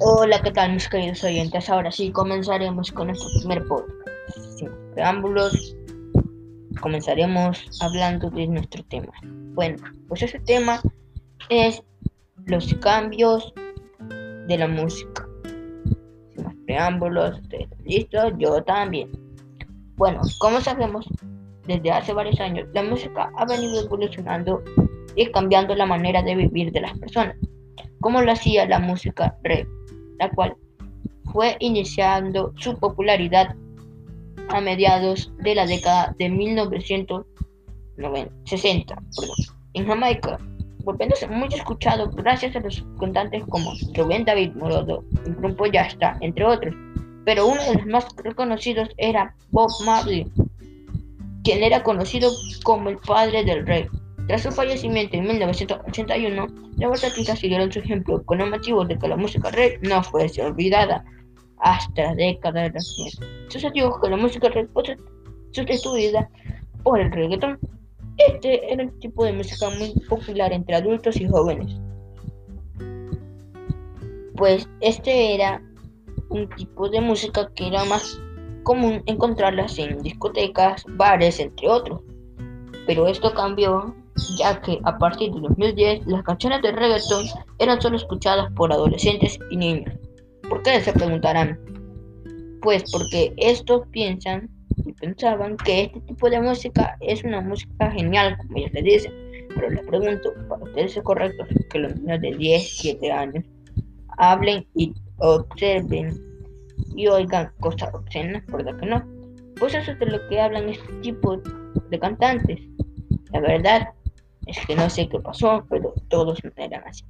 Hola, ¿qué tal mis queridos oyentes? Ahora sí, comenzaremos con nuestro primer podcast. Sin preámbulos, comenzaremos hablando de nuestro tema. Bueno, pues ese tema es los cambios de la música. Sin preámbulos, ¿ustedes listos? Yo también. Bueno, como sabemos, desde hace varios años la música ha venido evolucionando y cambiando la manera de vivir de las personas, como lo hacía la música rap la cual fue iniciando su popularidad a mediados de la década de 1960 en Jamaica, volviéndose muy escuchado gracias a los cantantes como Rubén David Morodo, el grupo Yasta, entre otros. Pero uno de los más reconocidos era Bob Marley, quien era conocido como el padre del rey. Tras su fallecimiento en 1981, los artistas siguieron su ejemplo con el motivo de que la música reggae no fuese olvidada hasta la década de los 90. Sucedió que la música reggae fue sustituida por el reggaeton. Este era un tipo de música muy popular entre adultos y jóvenes. Pues este era un tipo de música que era más común encontrarlas en discotecas, bares, entre otros. Pero esto cambió ya que a partir de 2010 las canciones de reggaeton eran solo escuchadas por adolescentes y niños. ¿Por qué se preguntarán? Pues porque estos piensan y pensaban que este tipo de música es una música genial, como ellos le dicen. Pero les pregunto, ¿para ustedes es correcto que los niños de 10, 7 años hablen y observen y oigan cosas obscenas? ¿Verdad que no? Pues eso es de lo que hablan este tipo de cantantes. La verdad es que no sé qué pasó, pero todos eran así.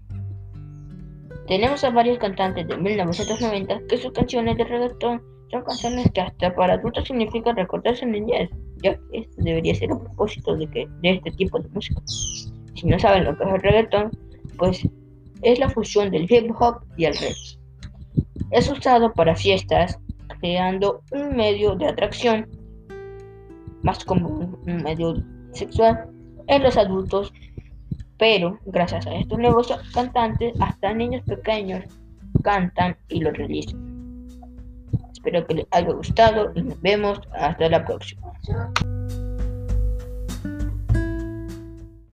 Tenemos a varios cantantes de 1990 que sus canciones de reggaetón son canciones que hasta para adultos significan recordar su niñez, ya que este debería ser el propósito de, que, de este tipo de música. Si no saben lo que es el reggaetón, pues es la fusión del hip hop y el rap. Es usado para fiestas, creando un medio de atracción, más como un medio sexual, en los adultos, pero gracias a estos nuevos cantantes, hasta niños pequeños cantan y lo realizan. Espero que les haya gustado y nos vemos hasta la próxima.